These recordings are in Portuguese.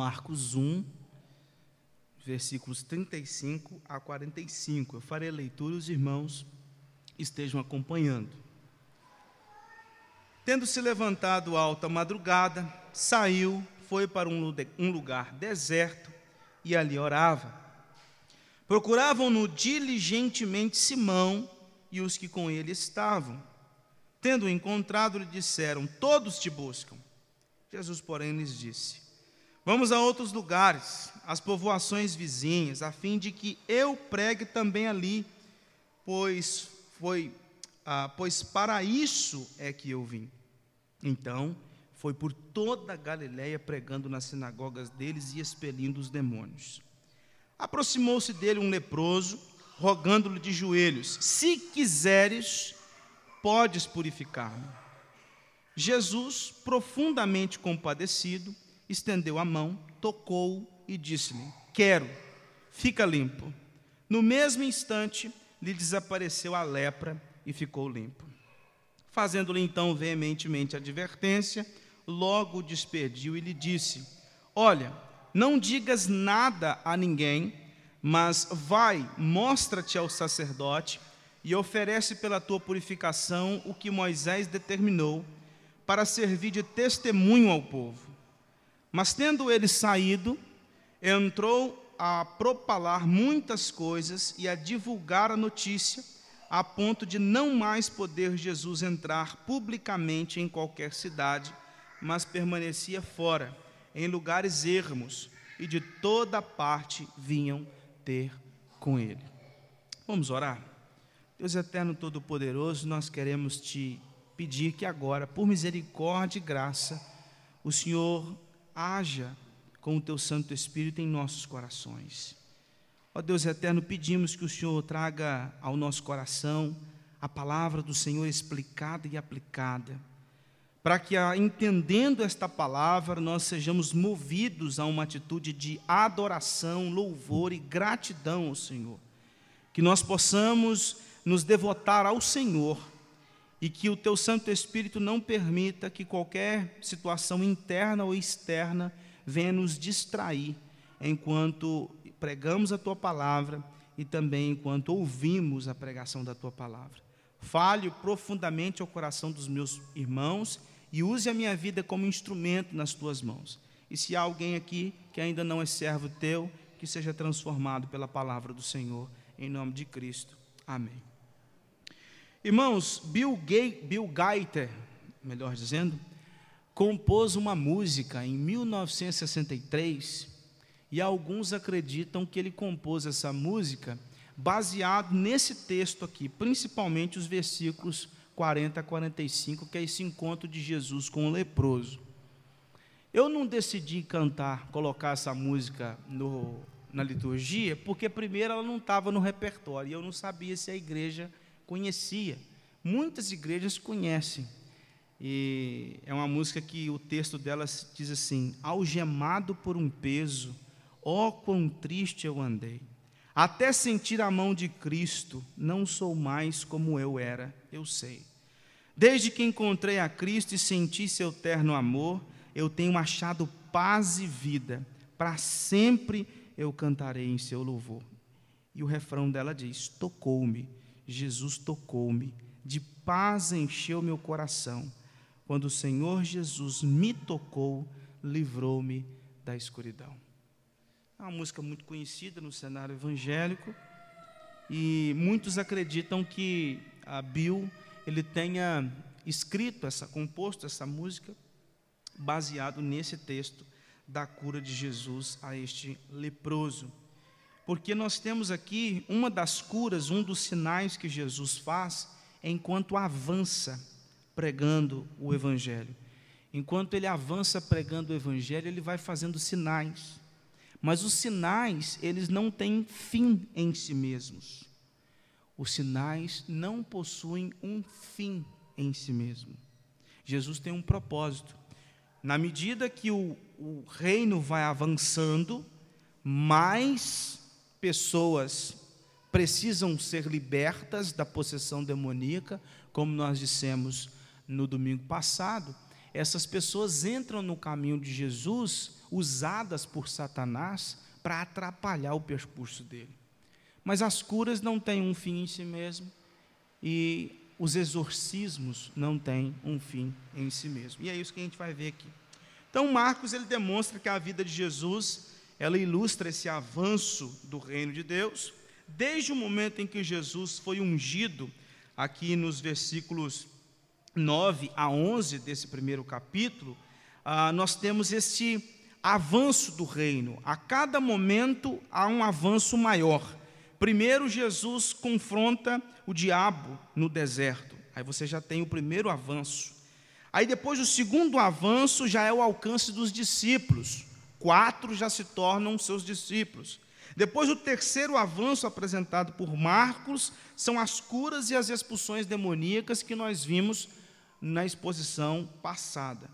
Marcos 1, versículos 35 a 45. Eu farei a leitura, os irmãos estejam acompanhando. Tendo se levantado alta madrugada, saiu, foi para um lugar deserto e ali orava. Procuravam-no diligentemente Simão e os que com ele estavam. Tendo encontrado, lhe disseram: Todos te buscam. Jesus, porém, lhes disse: Vamos a outros lugares, às povoações vizinhas, a fim de que eu pregue também ali, pois foi, ah, pois para isso é que eu vim. Então, foi por toda a Galiléia pregando nas sinagogas deles e expelindo os demônios. Aproximou-se dele um leproso, rogando-lhe de joelhos: Se quiseres, podes purificar-me. Jesus, profundamente compadecido, estendeu a mão, tocou e disse-lhe: Quero, fica limpo. No mesmo instante, lhe desapareceu a lepra e ficou limpo. Fazendo-lhe então veementemente advertência, logo o despediu e lhe disse: Olha, não digas nada a ninguém, mas vai, mostra-te ao sacerdote e oferece pela tua purificação o que Moisés determinou, para servir de testemunho ao povo. Mas tendo ele saído, entrou a propalar muitas coisas e a divulgar a notícia, a ponto de não mais poder Jesus entrar publicamente em qualquer cidade, mas permanecia fora, em lugares ermos, e de toda parte vinham ter com ele. Vamos orar? Deus eterno todo-poderoso, nós queremos te pedir que agora, por misericórdia e graça, o Senhor haja com o teu Santo Espírito em nossos corações. Ó Deus eterno, pedimos que o Senhor traga ao nosso coração a palavra do Senhor explicada e aplicada, para que, entendendo esta palavra, nós sejamos movidos a uma atitude de adoração, louvor e gratidão ao Senhor. Que nós possamos nos devotar ao Senhor e que o teu Santo Espírito não permita que qualquer situação interna ou externa venha nos distrair enquanto pregamos a tua palavra e também enquanto ouvimos a pregação da tua palavra. Fale profundamente ao coração dos meus irmãos e use a minha vida como instrumento nas tuas mãos. E se há alguém aqui que ainda não é servo teu, que seja transformado pela palavra do Senhor, em nome de Cristo. Amém. Irmãos, Bill, Gay, Bill melhor dizendo, compôs uma música em 1963 e alguns acreditam que ele compôs essa música baseado nesse texto aqui, principalmente os versículos 40 a 45, que é esse encontro de Jesus com o leproso. Eu não decidi cantar, colocar essa música no, na liturgia, porque primeiro ela não estava no repertório e eu não sabia se a igreja conhecia. Muitas igrejas conhecem. E é uma música que o texto dela diz assim: Algemado por um peso, ó quão triste eu andei. Até sentir a mão de Cristo, não sou mais como eu era, eu sei. Desde que encontrei a Cristo e senti seu terno amor, eu tenho achado paz e vida. Para sempre eu cantarei em seu louvor. E o refrão dela diz: Tocou-me Jesus tocou-me, de paz encheu meu coração. Quando o Senhor Jesus me tocou, livrou-me da escuridão. É uma música muito conhecida no cenário evangélico e muitos acreditam que a Bill ele tenha escrito essa, composto essa música baseado nesse texto da cura de Jesus a este leproso porque nós temos aqui uma das curas, um dos sinais que Jesus faz enquanto avança pregando o Evangelho. Enquanto ele avança pregando o Evangelho, ele vai fazendo sinais. Mas os sinais, eles não têm fim em si mesmos. Os sinais não possuem um fim em si mesmo. Jesus tem um propósito. Na medida que o, o reino vai avançando, mais pessoas precisam ser libertas da possessão demoníaca, como nós dissemos no domingo passado, essas pessoas entram no caminho de Jesus, usadas por Satanás, para atrapalhar o percurso dele. Mas as curas não têm um fim em si mesmo, e os exorcismos não têm um fim em si mesmo. E é isso que a gente vai ver aqui. Então, Marcos ele demonstra que a vida de Jesus, ela ilustra esse avanço do reino de Deus, desde o momento em que Jesus foi ungido, aqui nos versículos 9 a 11 desse primeiro capítulo, ah, nós temos esse avanço do reino. A cada momento há um avanço maior. Primeiro, Jesus confronta o diabo no deserto. Aí você já tem o primeiro avanço. Aí depois, o segundo avanço já é o alcance dos discípulos. Quatro já se tornam seus discípulos. Depois, o terceiro avanço apresentado por Marcos são as curas e as expulsões demoníacas que nós vimos na exposição passada.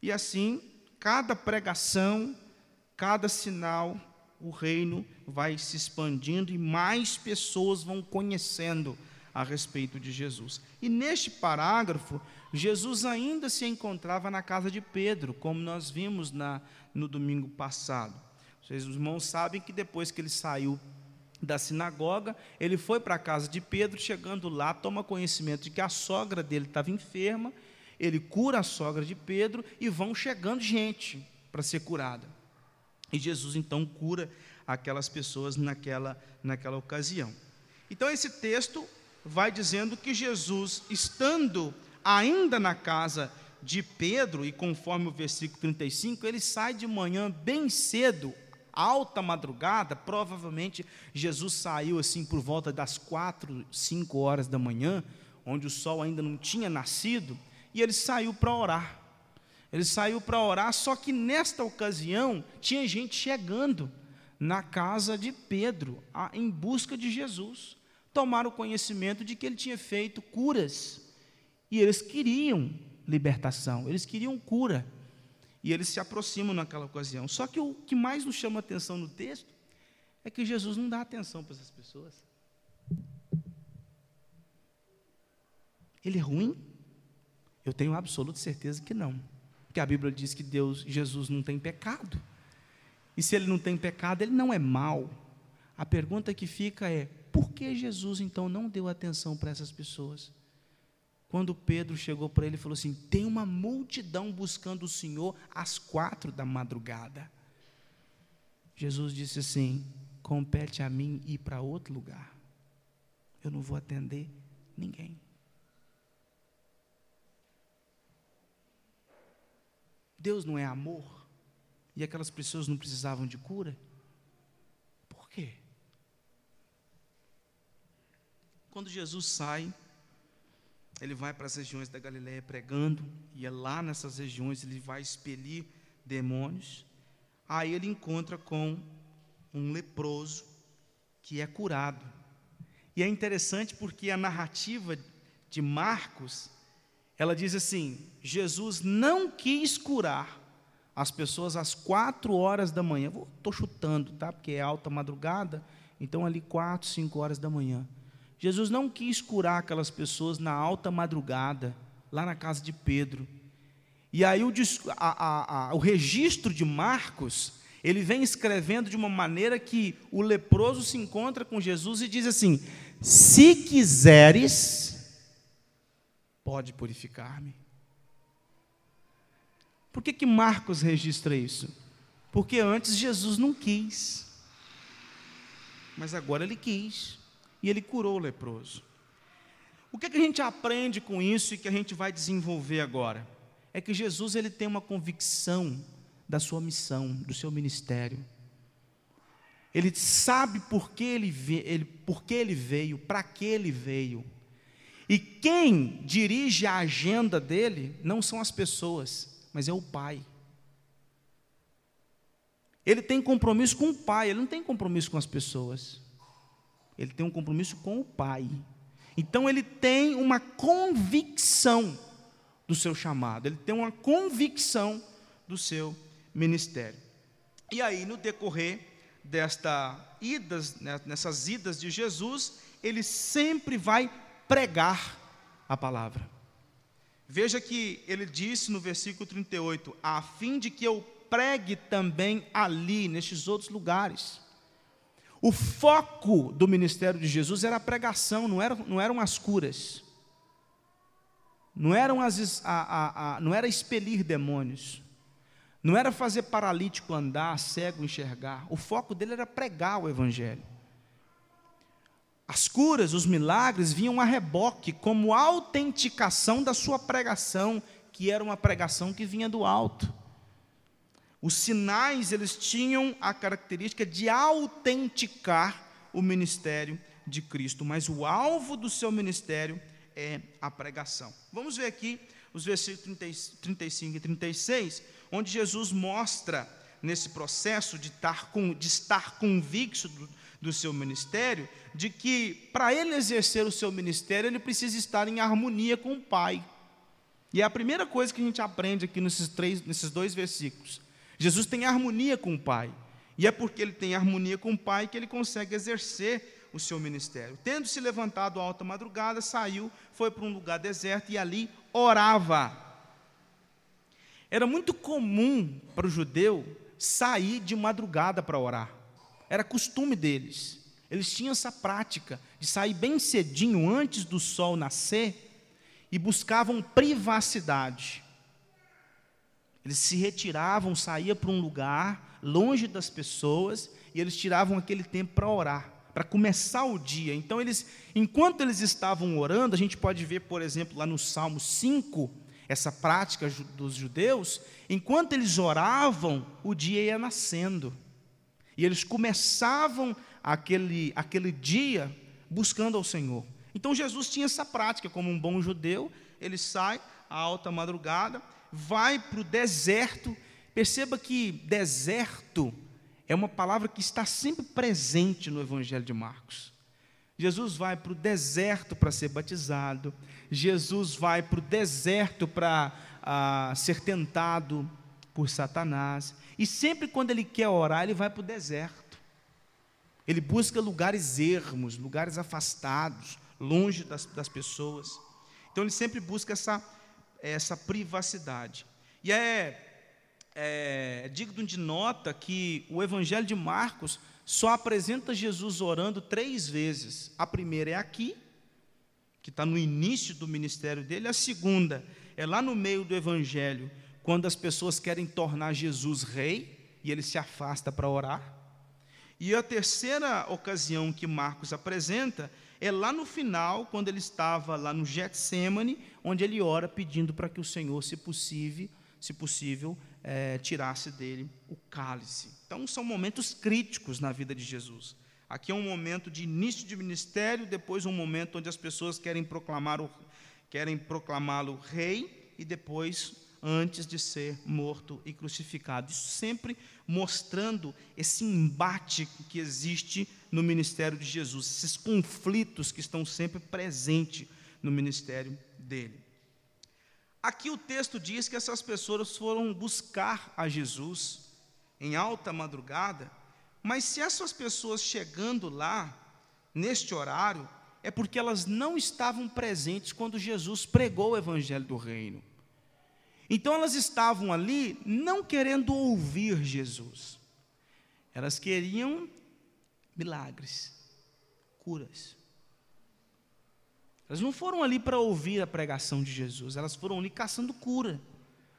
E assim, cada pregação, cada sinal, o reino vai se expandindo e mais pessoas vão conhecendo a respeito de Jesus. E neste parágrafo, Jesus ainda se encontrava na casa de Pedro, como nós vimos na, no domingo passado. Vocês, os irmãos, sabem que depois que ele saiu da sinagoga, ele foi para a casa de Pedro, chegando lá, toma conhecimento de que a sogra dele estava enferma, ele cura a sogra de Pedro e vão chegando gente para ser curada. E Jesus então cura aquelas pessoas naquela, naquela ocasião. Então esse texto vai dizendo que Jesus, estando ainda na casa de Pedro, e conforme o versículo 35, ele sai de manhã bem cedo, alta madrugada, provavelmente Jesus saiu assim por volta das quatro, cinco horas da manhã, onde o sol ainda não tinha nascido, e ele saiu para orar. Ele saiu para orar, só que nesta ocasião tinha gente chegando na casa de Pedro, em busca de Jesus. Tomaram conhecimento de que ele tinha feito curas. E eles queriam libertação, eles queriam cura. E eles se aproximam naquela ocasião. Só que o que mais nos chama atenção no texto é que Jesus não dá atenção para essas pessoas. Ele é ruim? Eu tenho absoluta certeza que não. Porque a Bíblia diz que Deus, Jesus não tem pecado. E se ele não tem pecado, ele não é mal. A pergunta que fica é: por que Jesus então não deu atenção para essas pessoas? Quando Pedro chegou para ele e falou assim: tem uma multidão buscando o Senhor às quatro da madrugada. Jesus disse assim: compete a mim ir para outro lugar. Eu não vou atender ninguém. Deus não é amor? E aquelas pessoas não precisavam de cura? Por quê? Quando Jesus sai, ele vai para as regiões da Galiléia pregando, e é lá nessas regiões ele vai expelir demônios. Aí ele encontra com um leproso que é curado. E é interessante porque a narrativa de Marcos ela diz assim: Jesus não quis curar as pessoas às quatro horas da manhã. Estou chutando, tá? Porque é alta madrugada, então ali quatro, cinco horas da manhã. Jesus não quis curar aquelas pessoas na alta madrugada, lá na casa de Pedro. E aí o, a, a, a, o registro de Marcos, ele vem escrevendo de uma maneira que o leproso se encontra com Jesus e diz assim: Se quiseres, pode purificar-me. Por que, que Marcos registra isso? Porque antes Jesus não quis, mas agora ele quis, e ele curou o leproso. O que, que a gente aprende com isso e que a gente vai desenvolver agora? É que Jesus ele tem uma convicção da sua missão, do seu ministério. Ele sabe por que ele, ele, por que ele veio, para que ele veio. E quem dirige a agenda dele não são as pessoas, mas é o Pai. Ele tem compromisso com o Pai, ele não tem compromisso com as pessoas. Ele tem um compromisso com o Pai. Então ele tem uma convicção do seu chamado, ele tem uma convicção do seu ministério. E aí, no decorrer desta idas, né, nessas idas de Jesus, ele sempre vai pregar a palavra. Veja que ele disse no versículo 38: a fim de que eu pregue também ali, nestes outros lugares. O foco do ministério de Jesus era a pregação, não, era, não eram as curas. Não, eram as, a, a, a, não era expelir demônios. Não era fazer paralítico andar, cego enxergar. O foco dele era pregar o Evangelho. As curas, os milagres vinham a reboque como autenticação da sua pregação, que era uma pregação que vinha do alto. Os sinais, eles tinham a característica de autenticar o ministério de Cristo, mas o alvo do seu ministério é a pregação. Vamos ver aqui os versículos 35 e 36, onde Jesus mostra nesse processo de estar, com, de estar convicto do, do seu ministério, de que para ele exercer o seu ministério, ele precisa estar em harmonia com o Pai. E é a primeira coisa que a gente aprende aqui nesses, três, nesses dois versículos. Jesus tem harmonia com o Pai. E é porque ele tem harmonia com o Pai que ele consegue exercer o seu ministério. Tendo se levantado à alta madrugada, saiu, foi para um lugar deserto e ali orava. Era muito comum para o judeu sair de madrugada para orar. Era costume deles. Eles tinham essa prática de sair bem cedinho antes do sol nascer e buscavam privacidade. Eles se retiravam, saíam para um lugar longe das pessoas e eles tiravam aquele tempo para orar, para começar o dia. Então eles, enquanto eles estavam orando, a gente pode ver, por exemplo, lá no Salmo 5, essa prática dos judeus, enquanto eles oravam, o dia ia nascendo. E eles começavam aquele, aquele dia buscando ao Senhor. Então Jesus tinha essa prática, como um bom judeu, ele sai à alta madrugada vai para o deserto. Perceba que deserto é uma palavra que está sempre presente no Evangelho de Marcos. Jesus vai para o deserto para ser batizado, Jesus vai para o deserto para ah, ser tentado por Satanás, e sempre quando ele quer orar, ele vai para o deserto. Ele busca lugares ermos, lugares afastados, longe das, das pessoas. Então ele sempre busca essa essa privacidade. E é, é digno de nota que o Evangelho de Marcos só apresenta Jesus orando três vezes. A primeira é aqui, que está no início do ministério dele. A segunda é lá no meio do Evangelho, quando as pessoas querem tornar Jesus rei e ele se afasta para orar. E a terceira ocasião que Marcos apresenta é lá no final, quando ele estava lá no Getsemane, onde ele ora pedindo para que o Senhor, se possível, se possível é, tirasse dele o cálice. Então, são momentos críticos na vida de Jesus. Aqui é um momento de início de ministério, depois um momento onde as pessoas querem proclamar o, querem proclamá-lo rei e depois antes de ser morto e crucificado. Isso sempre mostrando esse embate que existe no ministério de Jesus, esses conflitos que estão sempre presentes no ministério dele. Aqui o texto diz que essas pessoas foram buscar a Jesus em alta madrugada, mas se essas pessoas chegando lá, neste horário, é porque elas não estavam presentes quando Jesus pregou o evangelho do reino. Então elas estavam ali não querendo ouvir Jesus, elas queriam milagres, curas. Elas não foram ali para ouvir a pregação de Jesus, elas foram ali caçando cura,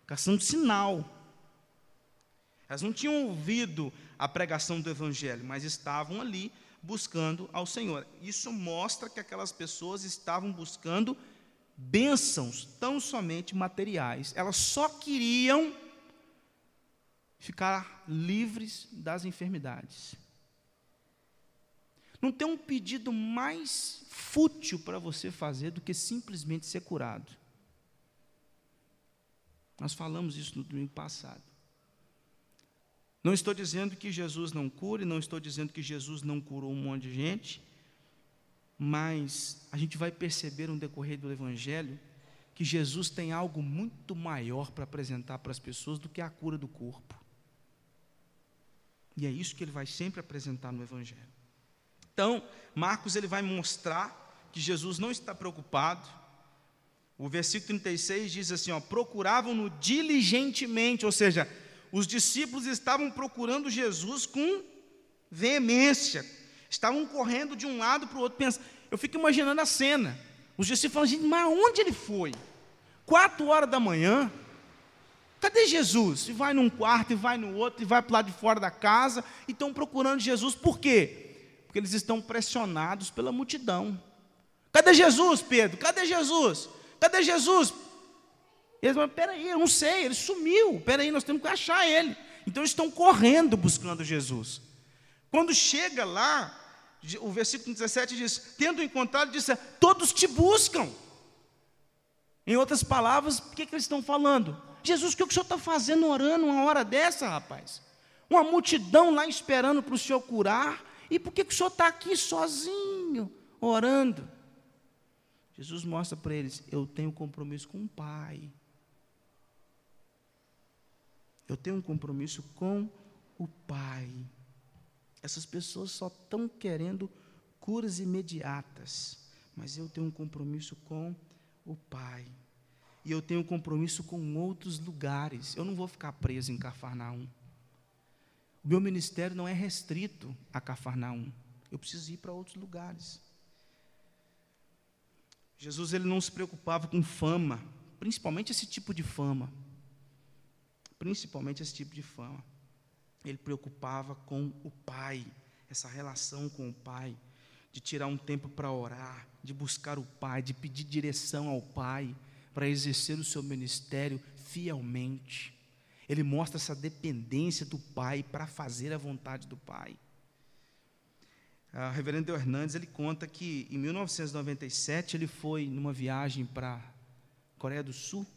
caçando sinal. Elas não tinham ouvido a pregação do Evangelho, mas estavam ali buscando ao Senhor. Isso mostra que aquelas pessoas estavam buscando bênçãos tão somente materiais. Elas só queriam ficar livres das enfermidades. Não tem um pedido mais fútil para você fazer do que simplesmente ser curado. Nós falamos isso no domingo passado. Não estou dizendo que Jesus não cure, não estou dizendo que Jesus não curou um monte de gente mas a gente vai perceber no decorrer do Evangelho que Jesus tem algo muito maior para apresentar para as pessoas do que a cura do corpo. E é isso que ele vai sempre apresentar no Evangelho. Então, Marcos ele vai mostrar que Jesus não está preocupado. O versículo 36 diz assim: ó, procuravam-no diligentemente, ou seja, os discípulos estavam procurando Jesus com veemência, estavam correndo de um lado para o outro, pensando. Eu fico imaginando a cena. Os discípulos falam, mas onde ele foi? Quatro horas da manhã, cadê Jesus? E vai num quarto, e vai no outro, e vai para lado de fora da casa, e estão procurando Jesus, por quê? Porque eles estão pressionados pela multidão. Cadê Jesus, Pedro? Cadê Jesus? Cadê Jesus? Eles falam, peraí, eu não sei, ele sumiu. Peraí, nós temos que achar ele. Então estão correndo buscando Jesus. Quando chega lá, o versículo 17 diz: Tendo encontrado, disse: Todos te buscam. Em outras palavras, o que, que eles estão falando? Jesus, o que o senhor está fazendo orando uma hora dessa, rapaz? Uma multidão lá esperando para o senhor curar. E por que, que o senhor está aqui sozinho, orando? Jesus mostra para eles: Eu tenho compromisso com o Pai. Eu tenho um compromisso com o Pai. Essas pessoas só estão querendo curas imediatas, mas eu tenho um compromisso com o Pai. E eu tenho um compromisso com outros lugares. Eu não vou ficar preso em Cafarnaum. O meu ministério não é restrito a Cafarnaum. Eu preciso ir para outros lugares. Jesus ele não se preocupava com fama, principalmente esse tipo de fama principalmente esse tipo de fama. Ele preocupava com o Pai, essa relação com o Pai, de tirar um tempo para orar, de buscar o Pai, de pedir direção ao Pai, para exercer o seu ministério fielmente. Ele mostra essa dependência do Pai para fazer a vontade do Pai. O reverendo Hernandes ele conta que em 1997 ele foi numa viagem para Coreia do Sul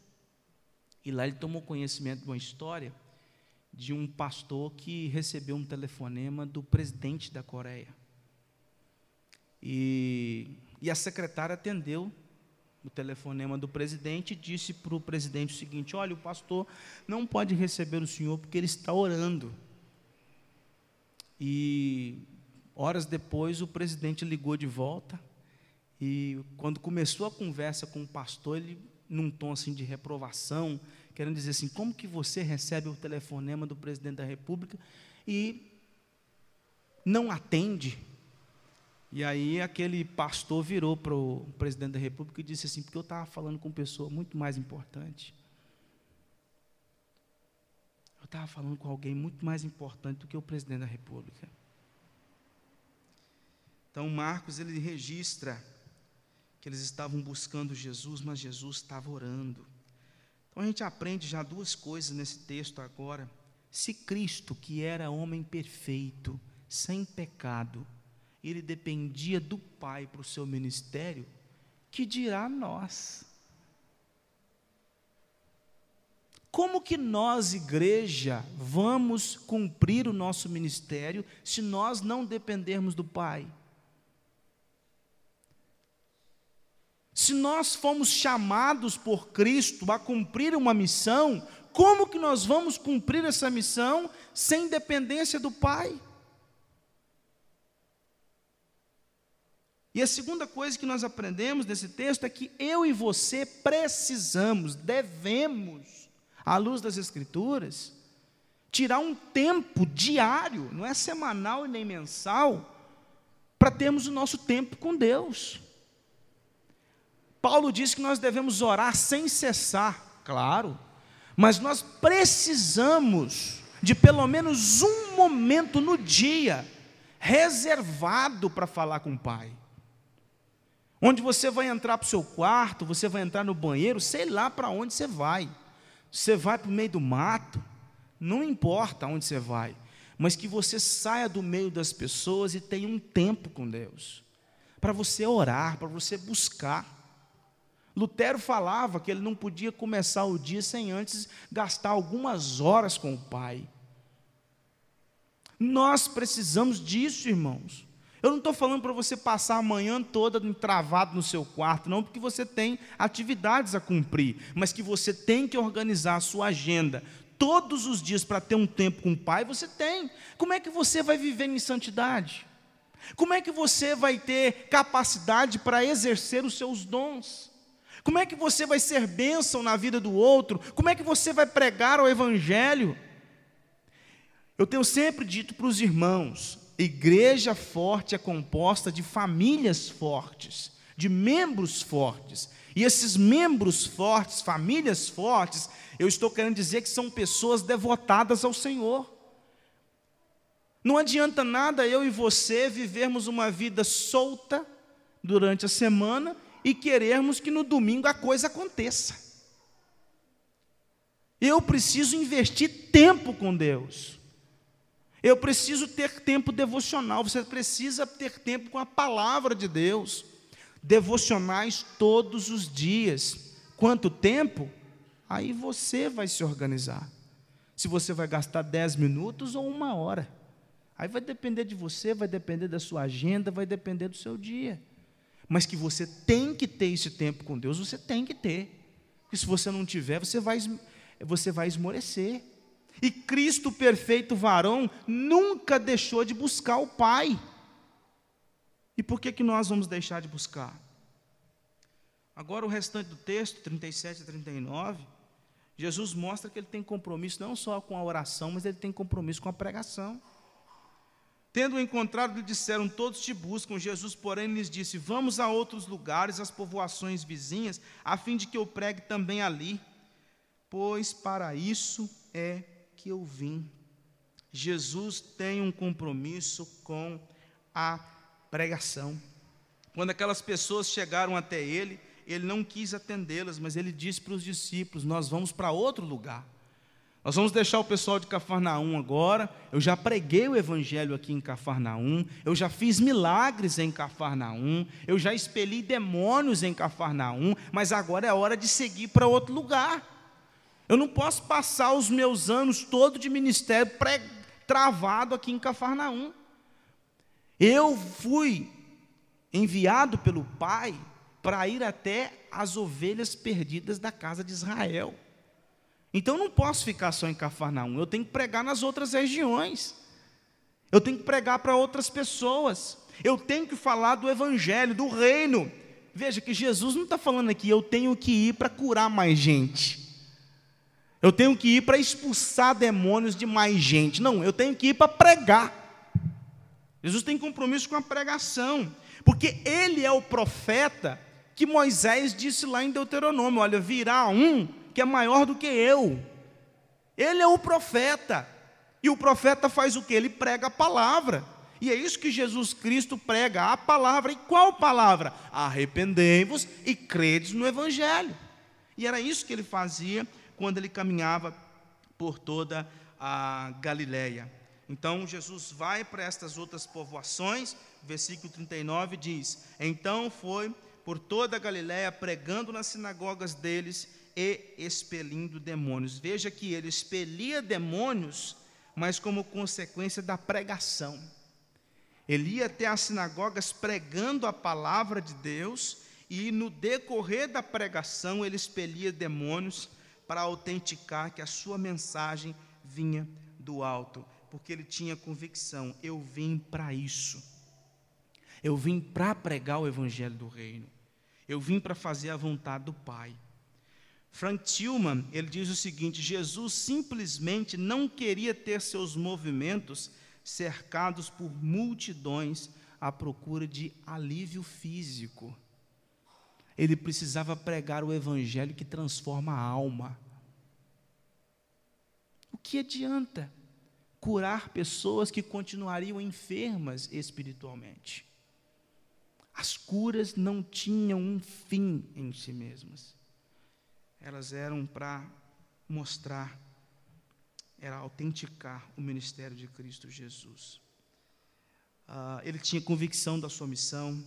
e lá ele tomou conhecimento de uma história de um pastor que recebeu um telefonema do presidente da Coreia. E, e a secretária atendeu o telefonema do presidente disse para o presidente o seguinte: Olha, o pastor não pode receber o senhor porque ele está orando. E horas depois o presidente ligou de volta e quando começou a conversa com o pastor, ele num tom assim de reprovação, querendo dizer assim, como que você recebe o telefonema do presidente da República e não atende? E aí aquele pastor virou para o presidente da República e disse assim, porque eu estava falando com uma pessoa muito mais importante. Eu estava falando com alguém muito mais importante do que o presidente da República. Então Marcos ele registra que eles estavam buscando Jesus, mas Jesus estava orando. Então a gente aprende já duas coisas nesse texto agora. Se Cristo, que era homem perfeito, sem pecado, ele dependia do Pai para o seu ministério, que dirá nós? Como que nós, igreja, vamos cumprir o nosso ministério se nós não dependermos do Pai? Se nós fomos chamados por Cristo a cumprir uma missão, como que nós vamos cumprir essa missão sem dependência do Pai? E a segunda coisa que nós aprendemos nesse texto é que eu e você precisamos, devemos, à luz das Escrituras, tirar um tempo diário, não é semanal e nem mensal, para termos o nosso tempo com Deus. Paulo diz que nós devemos orar sem cessar, claro, mas nós precisamos de pelo menos um momento no dia reservado para falar com o Pai. Onde você vai entrar para o seu quarto, você vai entrar no banheiro, sei lá para onde você vai. Você vai para o meio do mato, não importa onde você vai, mas que você saia do meio das pessoas e tenha um tempo com Deus, para você orar, para você buscar. Lutero falava que ele não podia começar o dia sem antes gastar algumas horas com o Pai. Nós precisamos disso, irmãos. Eu não estou falando para você passar a manhã toda travado no seu quarto, não, porque você tem atividades a cumprir, mas que você tem que organizar a sua agenda todos os dias para ter um tempo com o Pai, você tem. Como é que você vai viver em santidade? Como é que você vai ter capacidade para exercer os seus dons? Como é que você vai ser bênção na vida do outro? Como é que você vai pregar o Evangelho? Eu tenho sempre dito para os irmãos: igreja forte é composta de famílias fortes, de membros fortes. E esses membros fortes, famílias fortes, eu estou querendo dizer que são pessoas devotadas ao Senhor. Não adianta nada eu e você vivermos uma vida solta durante a semana e querermos que no domingo a coisa aconteça. Eu preciso investir tempo com Deus. Eu preciso ter tempo devocional. Você precisa ter tempo com a palavra de Deus devocionais todos os dias. Quanto tempo? Aí você vai se organizar. Se você vai gastar 10 minutos ou uma hora. Aí vai depender de você, vai depender da sua agenda, vai depender do seu dia. Mas que você tem que ter esse tempo com Deus, você tem que ter. Porque se você não tiver, você vai, você vai esmorecer. E Cristo, perfeito varão, nunca deixou de buscar o Pai. E por que, que nós vamos deixar de buscar? Agora, o restante do texto, 37 e 39, Jesus mostra que ele tem compromisso não só com a oração, mas ele tem compromisso com a pregação. Tendo encontrado, lhe disseram: Todos te buscam. Jesus, porém, lhes disse: Vamos a outros lugares, às povoações vizinhas, a fim de que eu pregue também ali, pois para isso é que eu vim. Jesus tem um compromisso com a pregação. Quando aquelas pessoas chegaram até ele, ele não quis atendê-las, mas ele disse para os discípulos: Nós vamos para outro lugar. Nós vamos deixar o pessoal de Cafarnaum agora. Eu já preguei o evangelho aqui em Cafarnaum. Eu já fiz milagres em Cafarnaum. Eu já expeli demônios em Cafarnaum. Mas agora é hora de seguir para outro lugar. Eu não posso passar os meus anos todo de ministério travado aqui em Cafarnaum. Eu fui enviado pelo Pai para ir até as ovelhas perdidas da casa de Israel. Então não posso ficar só em Cafarnaum, eu tenho que pregar nas outras regiões. Eu tenho que pregar para outras pessoas. Eu tenho que falar do evangelho, do reino. Veja que Jesus não está falando aqui, eu tenho que ir para curar mais gente. Eu tenho que ir para expulsar demônios de mais gente. Não, eu tenho que ir para pregar. Jesus tem compromisso com a pregação, porque ele é o profeta que Moisés disse lá em Deuteronômio: olha, virá um que é maior do que eu. Ele é o profeta. E o profeta faz o que? Ele prega a palavra. E é isso que Jesus Cristo prega, a palavra. E qual palavra? Arrependei-vos e credes no Evangelho. E era isso que ele fazia quando ele caminhava por toda a Galileia. Então Jesus vai para estas outras povoações, versículo 39 diz: Então foi por toda a Galiléia pregando nas sinagogas deles e expelindo demônios. Veja que ele expelia demônios, mas como consequência da pregação. Ele ia até as sinagogas pregando a palavra de Deus, e no decorrer da pregação ele expelia demônios para autenticar que a sua mensagem vinha do alto porque ele tinha convicção: eu vim para isso. Eu vim para pregar o evangelho do reino. Eu vim para fazer a vontade do Pai. Frank Tillman, ele diz o seguinte: Jesus simplesmente não queria ter seus movimentos cercados por multidões à procura de alívio físico. Ele precisava pregar o evangelho que transforma a alma. O que adianta? curar pessoas que continuariam enfermas espiritualmente. As curas não tinham um fim em si mesmas. Elas eram para mostrar, era autenticar o ministério de Cristo Jesus. Uh, ele tinha convicção da sua missão,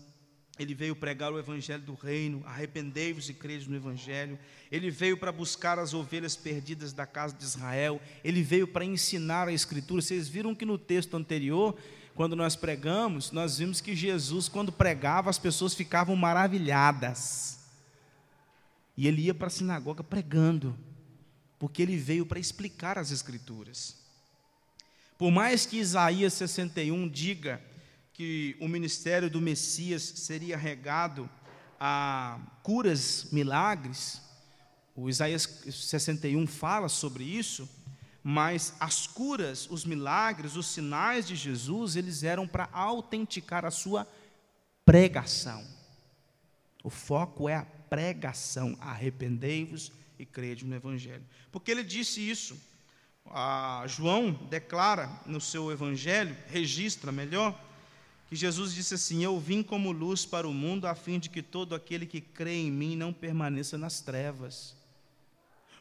ele veio pregar o evangelho do reino, arrependei-vos e crede no evangelho. Ele veio para buscar as ovelhas perdidas da casa de Israel. Ele veio para ensinar a escritura. Vocês viram que no texto anterior, quando nós pregamos, nós vimos que Jesus, quando pregava, as pessoas ficavam maravilhadas. E ele ia para a sinagoga pregando, porque ele veio para explicar as escrituras. Por mais que Isaías 61 diga que o ministério do Messias seria regado a curas, milagres, o Isaías 61 fala sobre isso, mas as curas, os milagres, os sinais de Jesus, eles eram para autenticar a sua pregação. O foco é a pregação, arrependei-vos e crede no Evangelho. Porque ele disse isso. João declara no seu Evangelho, registra melhor, que Jesus disse assim: Eu vim como luz para o mundo, a fim de que todo aquele que crê em mim não permaneça nas trevas.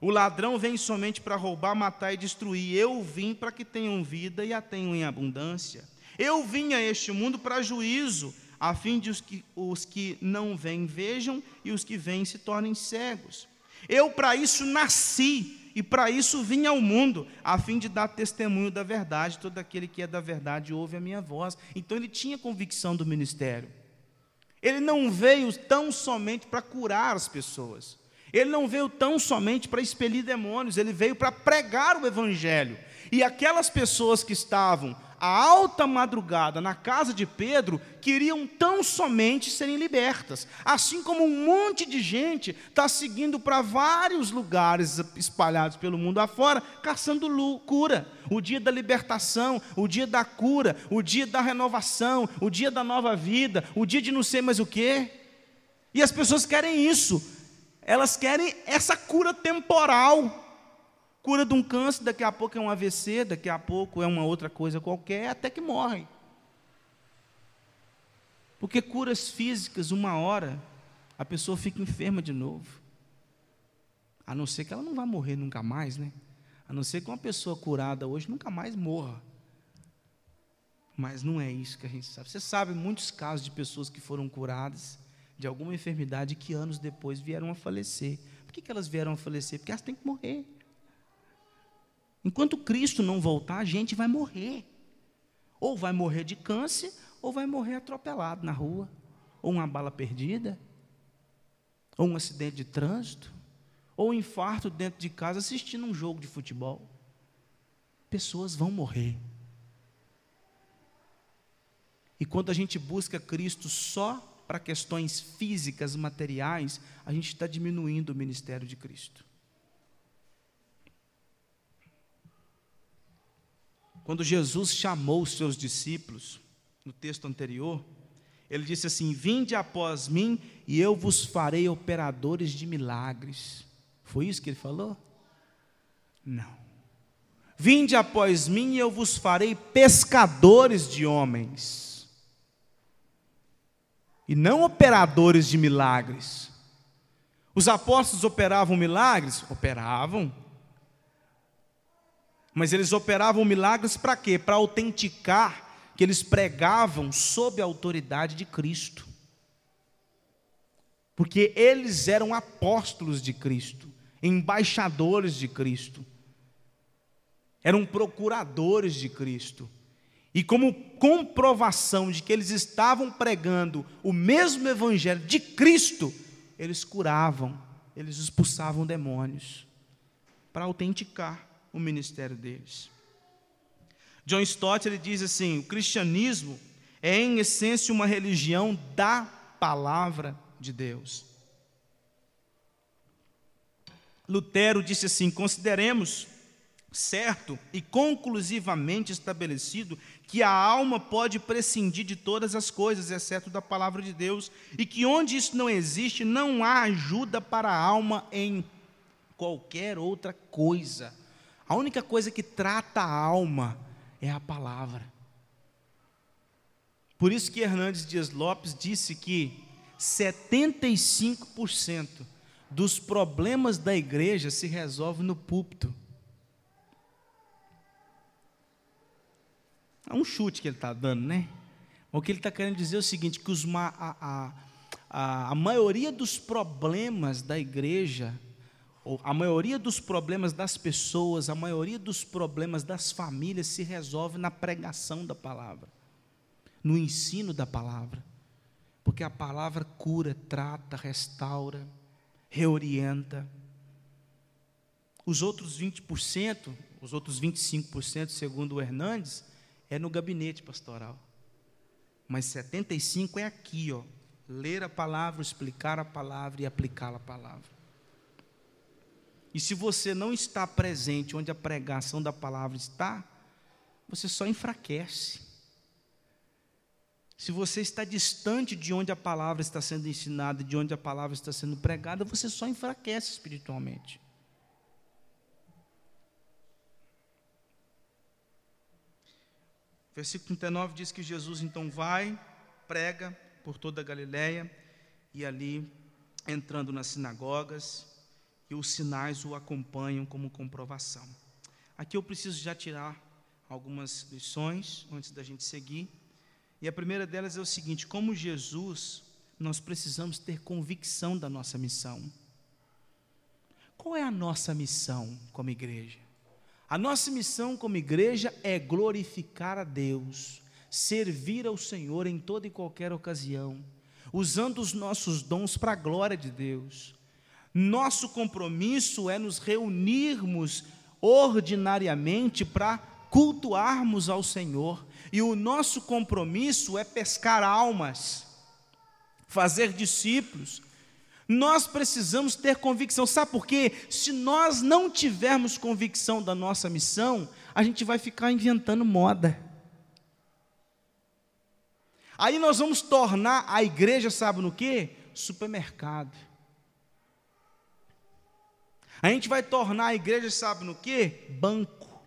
O ladrão vem somente para roubar, matar e destruir. Eu vim para que tenham vida e a tenham em abundância. Eu vim a este mundo para juízo, a fim de os que, os que não vêm vejam e os que vêm se tornem cegos. Eu para isso nasci e para isso vim ao mundo, a fim de dar testemunho da verdade. Todo aquele que é da verdade ouve a minha voz. Então ele tinha convicção do ministério. Ele não veio tão somente para curar as pessoas. Ele não veio tão somente para expelir demônios, ele veio para pregar o Evangelho. E aquelas pessoas que estavam à alta madrugada na casa de Pedro queriam tão somente serem libertas. Assim como um monte de gente está seguindo para vários lugares espalhados pelo mundo afora, caçando cura. O dia da libertação, o dia da cura, o dia da renovação, o dia da nova vida, o dia de não sei mais o quê. E as pessoas querem isso, elas querem essa cura temporal. Cura de um câncer, daqui a pouco é um AVC, daqui a pouco é uma outra coisa qualquer, até que morrem. Porque curas físicas, uma hora, a pessoa fica enferma de novo. A não ser que ela não vá morrer nunca mais, né? A não ser que uma pessoa curada hoje nunca mais morra. Mas não é isso que a gente sabe. Você sabe muitos casos de pessoas que foram curadas de alguma enfermidade que anos depois vieram a falecer. Por que, que elas vieram a falecer? Porque elas têm que morrer. Enquanto Cristo não voltar, a gente vai morrer. Ou vai morrer de câncer, ou vai morrer atropelado na rua, ou uma bala perdida, ou um acidente de trânsito, ou um infarto dentro de casa assistindo um jogo de futebol. Pessoas vão morrer. E quando a gente busca Cristo só para questões físicas, materiais, a gente está diminuindo o ministério de Cristo. Quando Jesus chamou os seus discípulos, no texto anterior, ele disse assim: Vinde após mim e eu vos farei operadores de milagres. Foi isso que ele falou? Não. Vinde após mim e eu vos farei pescadores de homens e não operadores de milagres. Os apóstolos operavam milagres? Operavam. Mas eles operavam milagres para quê? Para autenticar que eles pregavam sob a autoridade de Cristo. Porque eles eram apóstolos de Cristo, embaixadores de Cristo, eram procuradores de Cristo. E como comprovação de que eles estavam pregando o mesmo evangelho de Cristo, eles curavam, eles expulsavam demônios para autenticar o ministério deles. John Stott ele diz assim: o cristianismo é em essência uma religião da palavra de Deus. Lutero disse assim: consideremos certo e conclusivamente estabelecido que a alma pode prescindir de todas as coisas, exceto da palavra de Deus, e que onde isso não existe, não há ajuda para a alma em qualquer outra coisa. A única coisa que trata a alma é a palavra. Por isso que Hernandes Dias Lopes disse que 75% dos problemas da igreja se resolve no púlpito. É um chute que ele está dando, né? O que ele está querendo dizer é o seguinte: que os, a, a, a, maioria dos problemas da igreja, a maioria dos problemas das pessoas, a maioria dos problemas das famílias se resolve na pregação da palavra, no ensino da palavra. Porque a palavra cura, trata, restaura, reorienta. Os outros 20%, os outros 25%, segundo o Hernandes, é no gabinete pastoral. Mas 75 é aqui, ó, ler a palavra, explicar a palavra e aplicar a palavra. E se você não está presente onde a pregação da palavra está, você só enfraquece. Se você está distante de onde a palavra está sendo ensinada, de onde a palavra está sendo pregada, você só enfraquece espiritualmente. Versículo 39 diz que Jesus então vai, prega por toda a Galiléia e ali entrando nas sinagogas e os sinais o acompanham como comprovação. Aqui eu preciso já tirar algumas lições antes da gente seguir. E a primeira delas é o seguinte: como Jesus, nós precisamos ter convicção da nossa missão. Qual é a nossa missão como igreja? A nossa missão como igreja é glorificar a Deus, servir ao Senhor em toda e qualquer ocasião, usando os nossos dons para a glória de Deus. Nosso compromisso é nos reunirmos ordinariamente para cultuarmos ao Senhor, e o nosso compromisso é pescar almas, fazer discípulos, nós precisamos ter convicção. Sabe por quê? Se nós não tivermos convicção da nossa missão, a gente vai ficar inventando moda. Aí nós vamos tornar a igreja, sabe no quê? Supermercado. A gente vai tornar a igreja, sabe no quê? Banco.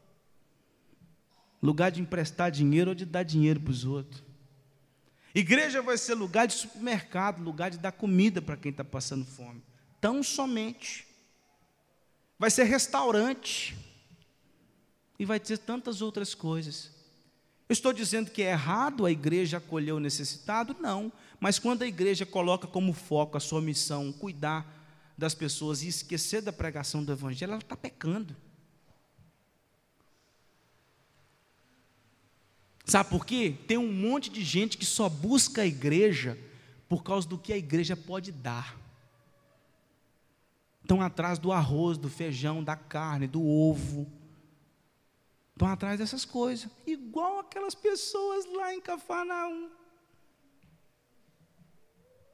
Lugar de emprestar dinheiro ou de dar dinheiro para os outros. Igreja vai ser lugar de supermercado, lugar de dar comida para quem está passando fome. Tão somente. Vai ser restaurante. E vai ter tantas outras coisas. Eu estou dizendo que é errado a igreja acolher o necessitado? Não. Mas quando a igreja coloca como foco a sua missão cuidar das pessoas e esquecer da pregação do Evangelho, ela está pecando. Sabe por quê? Tem um monte de gente que só busca a igreja por causa do que a igreja pode dar. Estão atrás do arroz, do feijão, da carne, do ovo. Estão atrás dessas coisas. Igual aquelas pessoas lá em Cafarnaum.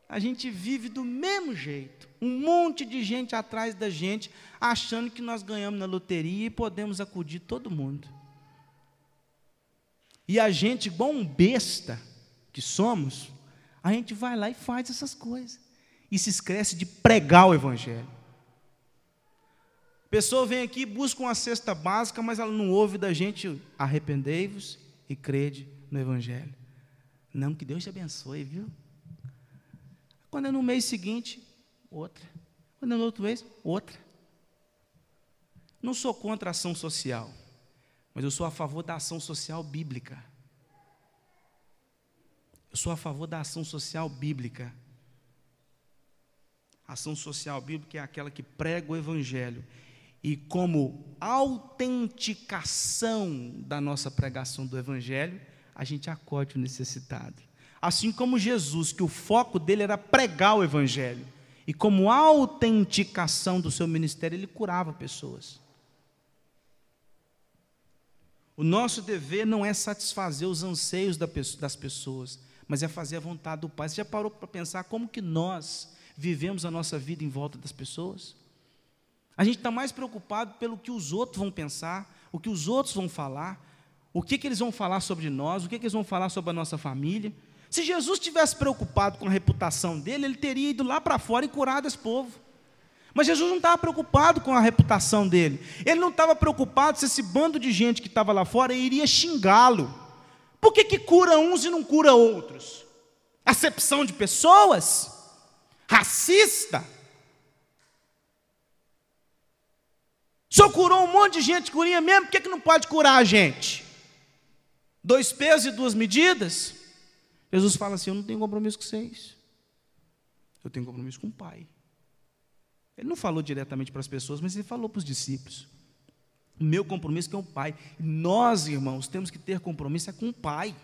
A gente vive do mesmo jeito. Um monte de gente atrás da gente, achando que nós ganhamos na loteria e podemos acudir todo mundo. E a gente, igual um besta que somos, a gente vai lá e faz essas coisas. E se esquece de pregar o Evangelho. A pessoa vem aqui, busca uma cesta básica, mas ela não ouve da gente, arrependei-vos e crede no Evangelho. Não, que Deus te abençoe, viu? Quando é no mês seguinte, outra. Quando é no outro mês, outra. Não sou contra a ação social mas eu sou a favor da ação social bíblica. Eu sou a favor da ação social bíblica. A ação social bíblica é aquela que prega o Evangelho. E como autenticação da nossa pregação do Evangelho, a gente acode o necessitado. Assim como Jesus, que o foco dele era pregar o Evangelho. E como autenticação do seu ministério, ele curava pessoas. O nosso dever não é satisfazer os anseios das pessoas, mas é fazer a vontade do Pai. Você já parou para pensar como que nós vivemos a nossa vida em volta das pessoas? A gente está mais preocupado pelo que os outros vão pensar, o que os outros vão falar, o que, que eles vão falar sobre nós, o que, que eles vão falar sobre a nossa família. Se Jesus tivesse preocupado com a reputação dele, ele teria ido lá para fora e curado esse povo. Mas Jesus não estava preocupado com a reputação dele. Ele não estava preocupado se esse bando de gente que estava lá fora iria xingá-lo. Por que, que cura uns e não cura outros? Acepção de pessoas? Racista? Só curou um monte de gente, curinha mesmo, por que, que não pode curar a gente? Dois pesos e duas medidas? Jesus fala assim: Eu não tenho compromisso com vocês. Eu tenho compromisso com o Pai. Ele não falou diretamente para as pessoas, mas ele falou para os discípulos. O meu compromisso é com o Pai. Nós, irmãos, temos que ter compromisso é com o Pai.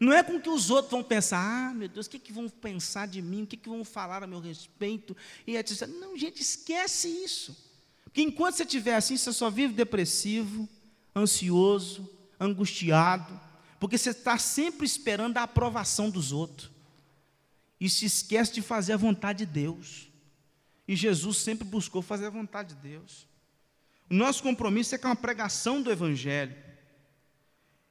Não é com o que os outros vão pensar, ah, meu Deus, o que, que vão pensar de mim, o que, que vão falar a meu respeito, e etc. Não, gente, esquece isso. Porque enquanto você estiver assim, você só vive depressivo, ansioso, angustiado, porque você está sempre esperando a aprovação dos outros. e se esquece de fazer a vontade de Deus. E Jesus sempre buscou fazer a vontade de Deus. O nosso compromisso é com a pregação do Evangelho.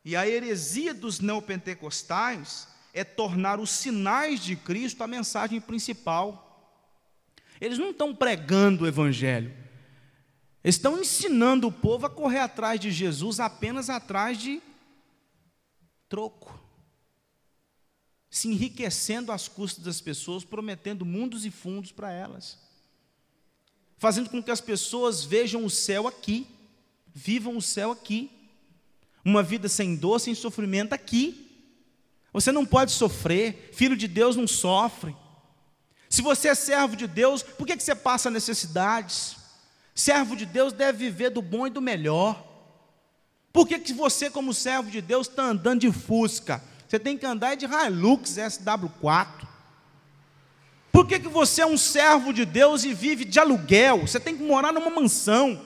E a heresia dos neopentecostais é tornar os sinais de Cristo a mensagem principal. Eles não estão pregando o Evangelho, eles estão ensinando o povo a correr atrás de Jesus apenas atrás de troco, se enriquecendo às custas das pessoas, prometendo mundos e fundos para elas, fazendo com que as pessoas vejam o céu aqui, vivam o céu aqui, uma vida sem dor, sem sofrimento aqui. Você não pode sofrer, filho de Deus não sofre. Se você é servo de Deus, por que, que você passa necessidades? Servo de Deus deve viver do bom e do melhor. Por que, que você, como servo de Deus, está andando de Fusca? Você tem que andar de Hilux SW4. Por que, que você é um servo de Deus e vive de aluguel? Você tem que morar numa mansão.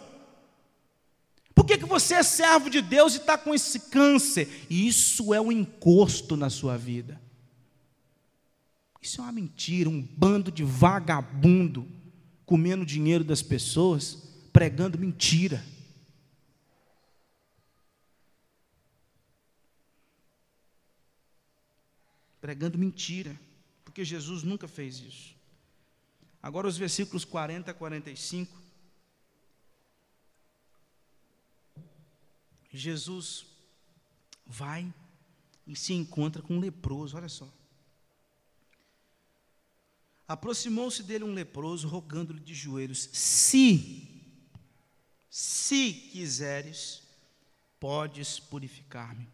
Por que, que você é servo de Deus e está com esse câncer? Isso é um encosto na sua vida. Isso é uma mentira, um bando de vagabundo comendo dinheiro das pessoas, pregando mentira. Pregando mentira, porque Jesus nunca fez isso. Agora, os versículos 40 a 45. Jesus vai e se encontra com um leproso, olha só. Aproximou-se dele um leproso, rogando-lhe de joelhos: Se, se quiseres, podes purificar-me.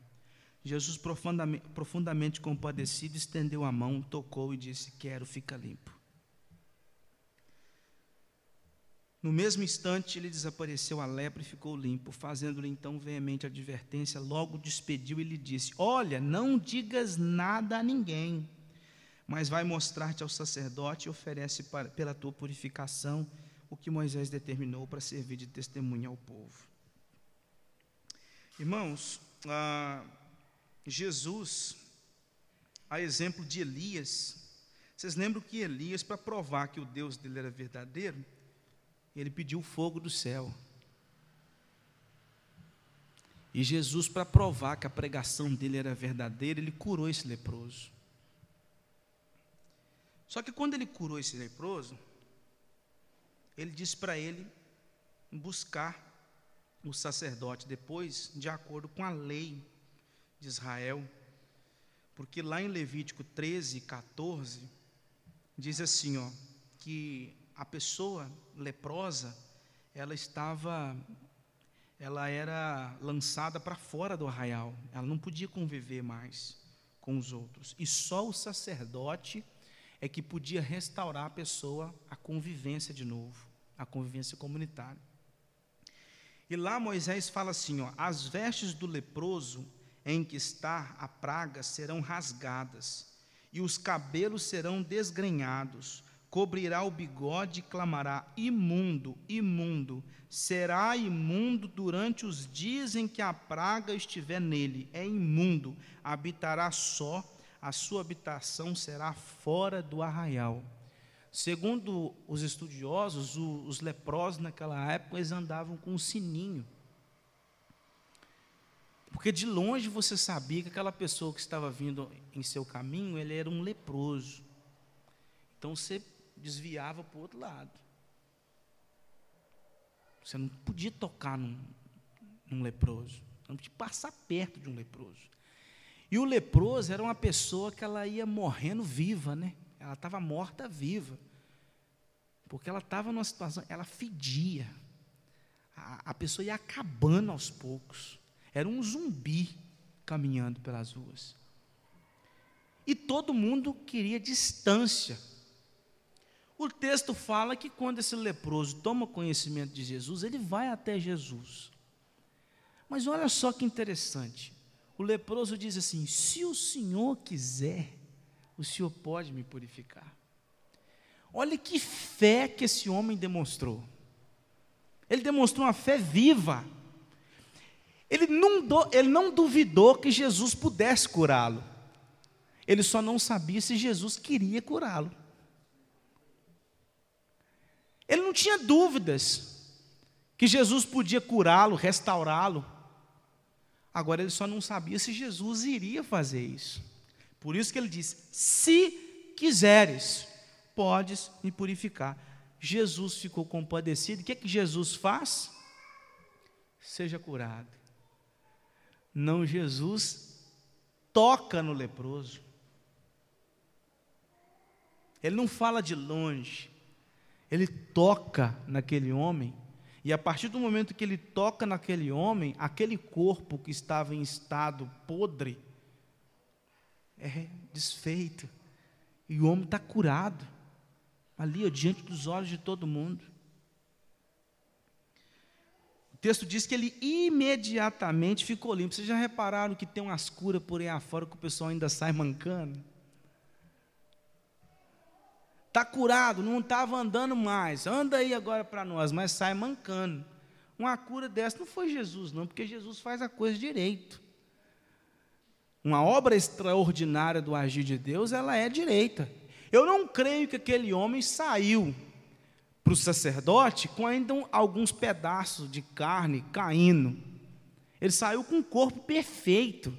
Jesus, profundamente, profundamente compadecido, estendeu a mão, tocou e disse: Quero, fica limpo. No mesmo instante, ele desapareceu a lepra e ficou limpo, fazendo-lhe então veemente advertência. Logo despediu e lhe disse: Olha, não digas nada a ninguém, mas vai mostrar-te ao sacerdote e oferece para, pela tua purificação o que Moisés determinou para servir de testemunha ao povo. Irmãos, ah, Jesus, a exemplo de Elias, vocês lembram que Elias, para provar que o Deus dele era verdadeiro, ele pediu fogo do céu. E Jesus, para provar que a pregação dele era verdadeira, ele curou esse leproso. Só que quando ele curou esse leproso, ele disse para ele buscar o sacerdote depois, de acordo com a lei de Israel. Porque lá em Levítico 13, 14, diz assim, ó, que a pessoa leprosa, ela estava, ela era lançada para fora do arraial, ela não podia conviver mais com os outros, e só o sacerdote é que podia restaurar a pessoa a convivência de novo, a convivência comunitária. E lá Moisés fala assim: ó, as vestes do leproso em que está a praga serão rasgadas, e os cabelos serão desgrenhados, cobrirá o bigode e clamará: imundo, imundo, será imundo durante os dias em que a praga estiver nele, é imundo, habitará só, a sua habitação será fora do arraial. Segundo os estudiosos, os leprosos naquela época eles andavam com um sininho. Porque de longe você sabia que aquela pessoa que estava vindo em seu caminho, ele era um leproso. Então você desviava para o outro lado. Você não podia tocar num, num leproso, não podia passar perto de um leproso. E o leproso era uma pessoa que ela ia morrendo viva, né? Ela estava morta viva. Porque ela estava numa situação, ela fedia. A, a pessoa ia acabando aos poucos. Era um zumbi caminhando pelas ruas. E todo mundo queria distância o texto fala que quando esse leproso toma conhecimento de Jesus, ele vai até Jesus. Mas olha só que interessante. O leproso diz assim: Se o Senhor quiser, o Senhor pode me purificar. Olha que fé que esse homem demonstrou. Ele demonstrou uma fé viva. Ele não, do, ele não duvidou que Jesus pudesse curá-lo. Ele só não sabia se Jesus queria curá-lo. Ele não tinha dúvidas que Jesus podia curá-lo, restaurá-lo. Agora ele só não sabia se Jesus iria fazer isso. Por isso que ele diz: Se quiseres, podes me purificar. Jesus ficou compadecido. O que é que Jesus faz? Seja curado. Não, Jesus toca no leproso. Ele não fala de longe. Ele toca naquele homem. E a partir do momento que ele toca naquele homem, aquele corpo que estava em estado podre é desfeito. E o homem está curado. Ali, ó, diante dos olhos de todo mundo. O texto diz que ele imediatamente ficou limpo. Vocês já repararam que tem umas curas por aí afora que o pessoal ainda sai mancando? Está curado, não estava andando mais. Anda aí agora para nós, mas sai mancando. Uma cura dessa não foi Jesus, não, porque Jesus faz a coisa direito. Uma obra extraordinária do agir de Deus, ela é direita. Eu não creio que aquele homem saiu para o sacerdote com ainda alguns pedaços de carne caindo. Ele saiu com o corpo perfeito.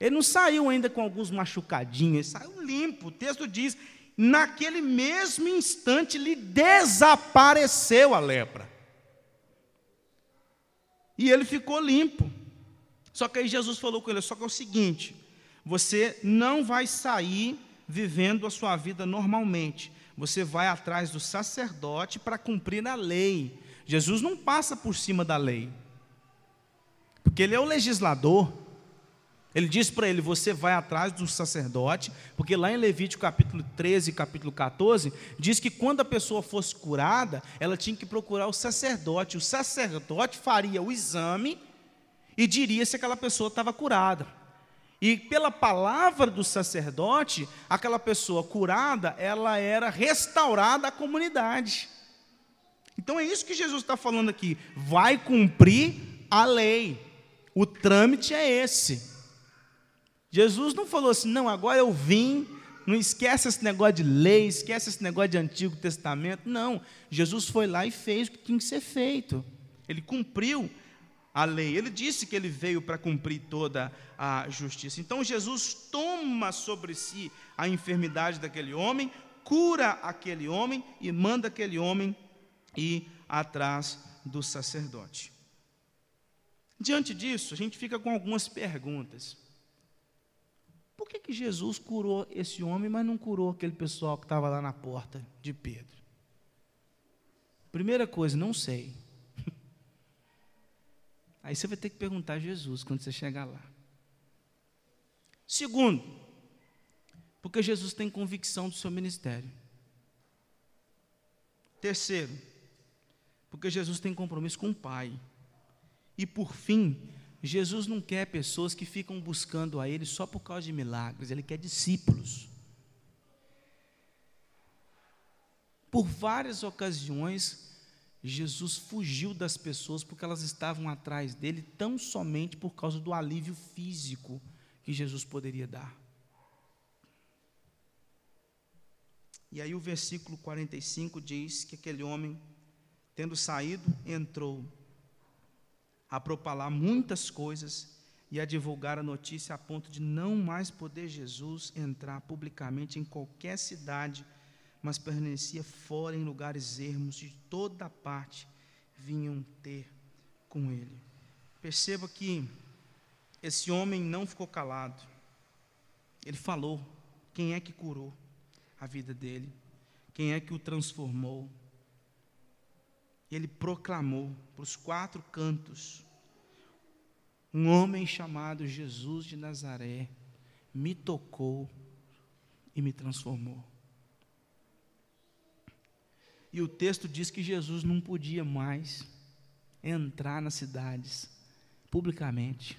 Ele não saiu ainda com alguns machucadinhos, ele saiu limpo. O texto diz: naquele mesmo instante lhe desapareceu a lepra. E ele ficou limpo. Só que aí Jesus falou com ele: só que é o seguinte, você não vai sair vivendo a sua vida normalmente. Você vai atrás do sacerdote para cumprir a lei. Jesus não passa por cima da lei, porque ele é o legislador. Ele diz para ele: Você vai atrás do sacerdote, porque lá em Levítico capítulo 13 capítulo 14, diz que quando a pessoa fosse curada, ela tinha que procurar o sacerdote. O sacerdote faria o exame e diria se aquela pessoa estava curada. E pela palavra do sacerdote, aquela pessoa curada, ela era restaurada à comunidade. Então é isso que Jesus está falando aqui. Vai cumprir a lei. O trâmite é esse. Jesus não falou assim, não, agora eu vim, não esquece esse negócio de lei, esquece esse negócio de Antigo Testamento. Não, Jesus foi lá e fez o que tinha que ser feito. Ele cumpriu a lei. Ele disse que ele veio para cumprir toda a justiça. Então Jesus toma sobre si a enfermidade daquele homem, cura aquele homem e manda aquele homem ir atrás do sacerdote. Diante disso, a gente fica com algumas perguntas. Por que, que Jesus curou esse homem, mas não curou aquele pessoal que estava lá na porta de Pedro? Primeira coisa, não sei. Aí você vai ter que perguntar a Jesus quando você chegar lá. Segundo, porque Jesus tem convicção do seu ministério. Terceiro, porque Jesus tem compromisso com o Pai. E por fim, Jesus não quer pessoas que ficam buscando a Ele só por causa de milagres, Ele quer discípulos. Por várias ocasiões, Jesus fugiu das pessoas porque elas estavam atrás dele tão somente por causa do alívio físico que Jesus poderia dar. E aí o versículo 45 diz que aquele homem, tendo saído, entrou a propalar muitas coisas e a divulgar a notícia a ponto de não mais poder Jesus entrar publicamente em qualquer cidade, mas permanecia fora em lugares ermos, de toda parte vinham ter com ele. Perceba que esse homem não ficou calado, ele falou quem é que curou a vida dele, quem é que o transformou. Ele proclamou para os quatro cantos um homem chamado Jesus de Nazaré me tocou e me transformou. E o texto diz que Jesus não podia mais entrar nas cidades publicamente.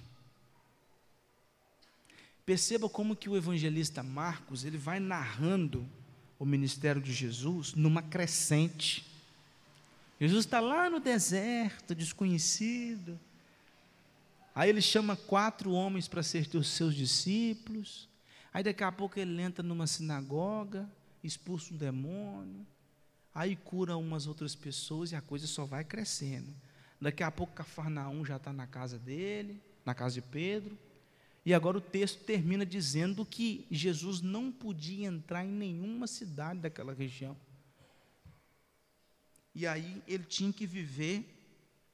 Perceba como que o evangelista Marcos, ele vai narrando o ministério de Jesus numa crescente. Jesus está lá no deserto, desconhecido, Aí ele chama quatro homens para ser os seus discípulos. Aí daqui a pouco ele entra numa sinagoga, expulsa um demônio, aí cura umas outras pessoas e a coisa só vai crescendo. Daqui a pouco Cafarnaum já está na casa dele, na casa de Pedro. E agora o texto termina dizendo que Jesus não podia entrar em nenhuma cidade daquela região. E aí ele tinha que viver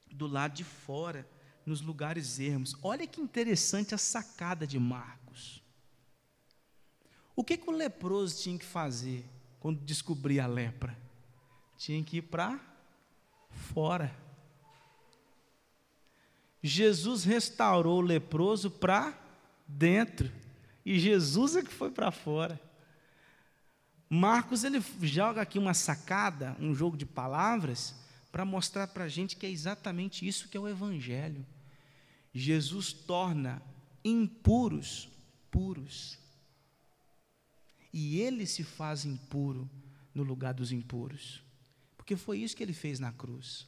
do lado de fora, nos lugares ermos. Olha que interessante a sacada de Marcos. O que, que o leproso tinha que fazer quando descobria a lepra? Tinha que ir para fora. Jesus restaurou o leproso para dentro. E Jesus é que foi para fora. Marcos ele joga aqui uma sacada, um jogo de palavras, para mostrar para a gente que é exatamente isso que é o Evangelho. Jesus torna impuros puros. E ele se faz impuro no lugar dos impuros. Porque foi isso que ele fez na cruz.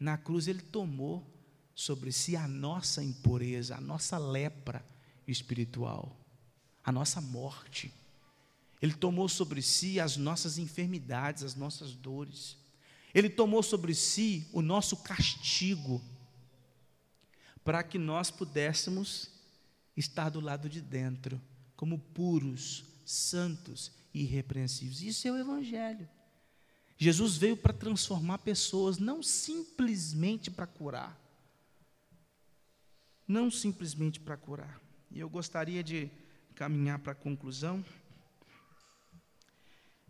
Na cruz ele tomou sobre si a nossa impureza, a nossa lepra espiritual, a nossa morte. Ele tomou sobre si as nossas enfermidades, as nossas dores. Ele tomou sobre si o nosso castigo, para que nós pudéssemos estar do lado de dentro, como puros, santos e irrepreensíveis. Isso é o Evangelho. Jesus veio para transformar pessoas, não simplesmente para curar. Não simplesmente para curar. E eu gostaria de caminhar para a conclusão,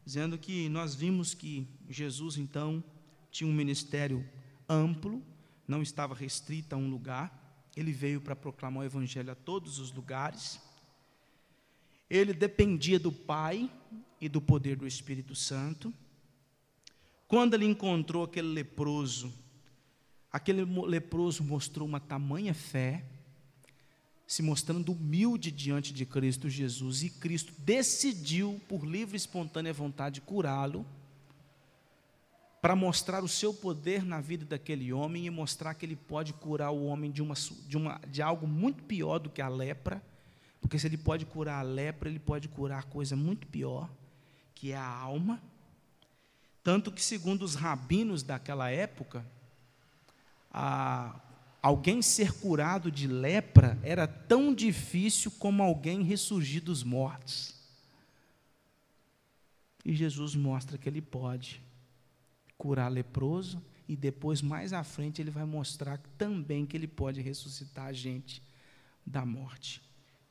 dizendo que nós vimos que Jesus, então, tinha um ministério amplo, não estava restrito a um lugar, ele veio para proclamar o Evangelho a todos os lugares ele dependia do Pai e do poder do Espírito Santo. Quando ele encontrou aquele leproso, aquele leproso mostrou uma tamanha fé, se mostrando humilde diante de Cristo Jesus, e Cristo decidiu, por livre e espontânea vontade, curá-lo, para mostrar o seu poder na vida daquele homem e mostrar que ele pode curar o homem de, uma, de, uma, de algo muito pior do que a lepra porque se ele pode curar a lepra, ele pode curar coisa muito pior, que é a alma. Tanto que, segundo os rabinos daquela época, alguém ser curado de lepra era tão difícil como alguém ressurgir dos mortos. E Jesus mostra que ele pode curar leproso, e depois, mais à frente, ele vai mostrar também que ele pode ressuscitar a gente da morte.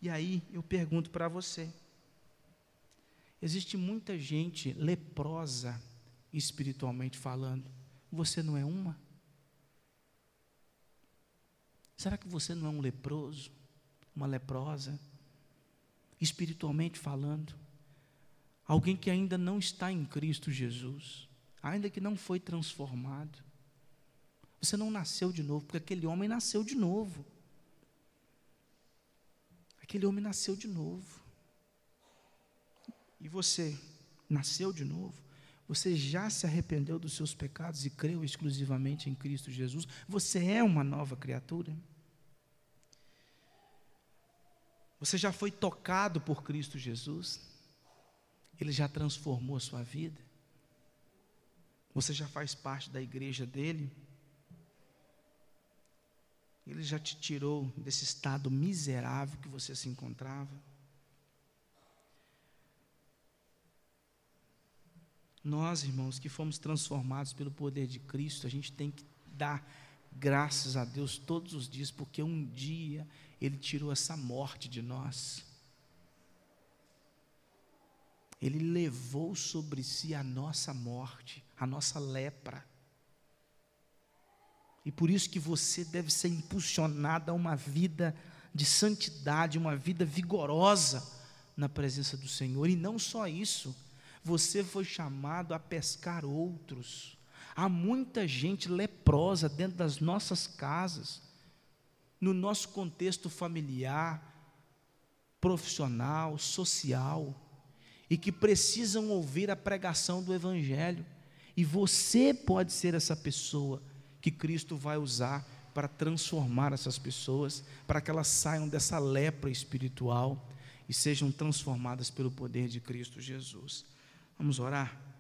E aí eu pergunto para você: existe muita gente leprosa, espiritualmente falando, você não é uma? Será que você não é um leproso, uma leprosa, espiritualmente falando? Alguém que ainda não está em Cristo Jesus, ainda que não foi transformado. Você não nasceu de novo, porque aquele homem nasceu de novo. Aquele homem nasceu de novo. E você nasceu de novo? Você já se arrependeu dos seus pecados e creu exclusivamente em Cristo Jesus? Você é uma nova criatura? Você já foi tocado por Cristo Jesus? Ele já transformou a sua vida? Você já faz parte da igreja dele? Ele já te tirou desse estado miserável que você se encontrava. Nós, irmãos, que fomos transformados pelo poder de Cristo, a gente tem que dar graças a Deus todos os dias, porque um dia Ele tirou essa morte de nós. Ele levou sobre si a nossa morte, a nossa lepra. E por isso que você deve ser impulsionado a uma vida de santidade, uma vida vigorosa na presença do Senhor. E não só isso, você foi chamado a pescar outros. Há muita gente leprosa dentro das nossas casas, no nosso contexto familiar, profissional, social, e que precisam ouvir a pregação do Evangelho. E você pode ser essa pessoa que Cristo vai usar para transformar essas pessoas, para que elas saiam dessa lepra espiritual e sejam transformadas pelo poder de Cristo Jesus. Vamos orar?